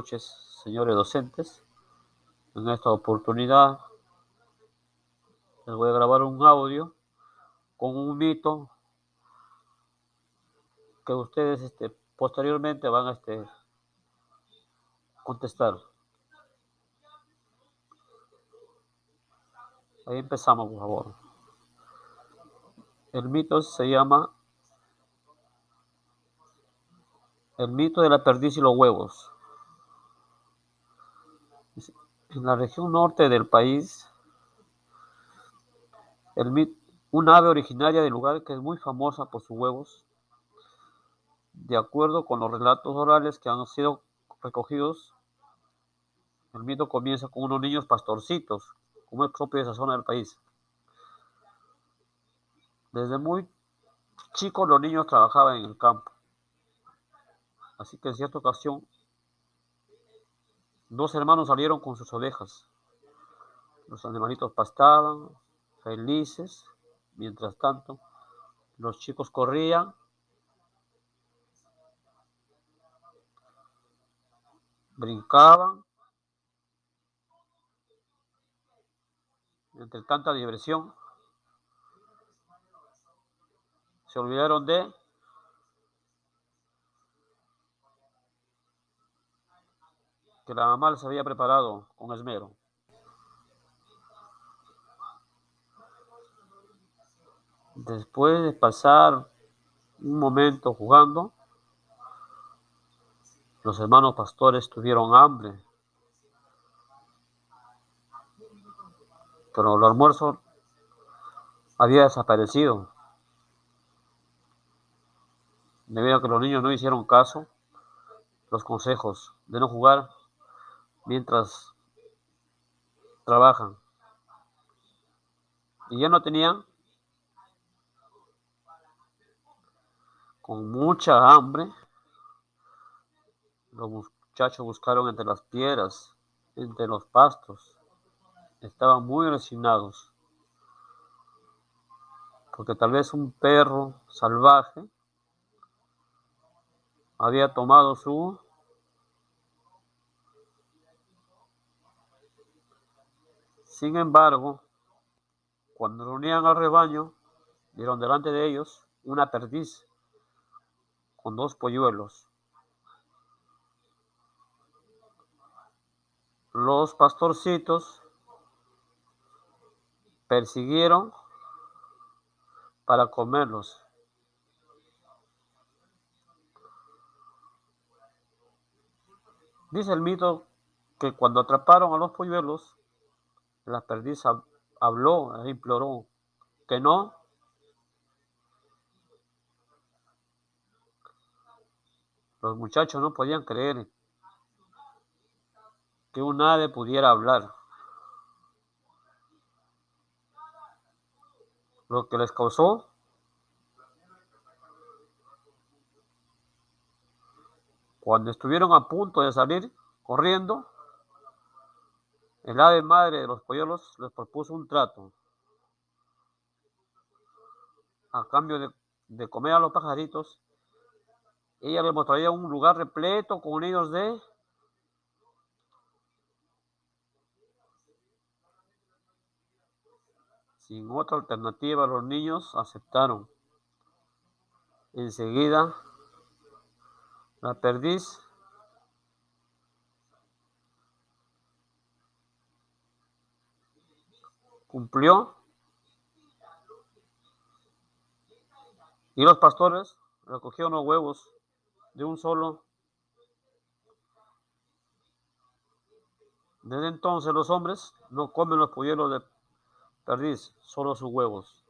noches, señores docentes. En esta oportunidad les voy a grabar un audio con un mito que ustedes este, posteriormente van a este, contestar. Ahí empezamos, por favor. El mito se llama El mito de la perdiz y los huevos. En la región norte del país, el una ave originaria del lugar que es muy famosa por sus huevos, de acuerdo con los relatos orales que han sido recogidos, el mito comienza con unos niños pastorcitos, como es propio de esa zona del país. Desde muy chicos los niños trabajaban en el campo. Así que en cierta ocasión, dos hermanos salieron con sus ovejas. Los animalitos pastaban, felices. Mientras tanto, los chicos corrían brincaban. Entre tanta diversión, se olvidaron de que la mamá les había preparado con esmero. Después de pasar un momento jugando, los hermanos pastores tuvieron hambre. Pero el almuerzo había desaparecido. Debido a que los niños no hicieron caso, los consejos de no jugar mientras trabajan. Y ya no tenían con mucha hambre. Los muchachos buscaron entre las piedras, entre los pastos. Estaban muy resignados. Porque tal vez un perro salvaje había tomado su Sin embargo, cuando reunían al rebaño, vieron delante de ellos una perdiz con dos polluelos. Los pastorcitos persiguieron para comerlos. Dice el mito que cuando atraparon a los polluelos, la perdiz habló e imploró que no. Los muchachos no podían creer que un ave pudiera hablar. Lo que les causó cuando estuvieron a punto de salir corriendo, el ave madre de los polluelos les propuso un trato. A cambio de, comer a los pajaritos, ella les mostraría un lugar repleto con nidos de Sin otra alternativa, los niños aceptaron. Enseguida, la perdiz cumplió. Y los pastores recogieron los huevos de un solo. Desde entonces los hombres no comen los polluelos de perdiz, solo sus huevos.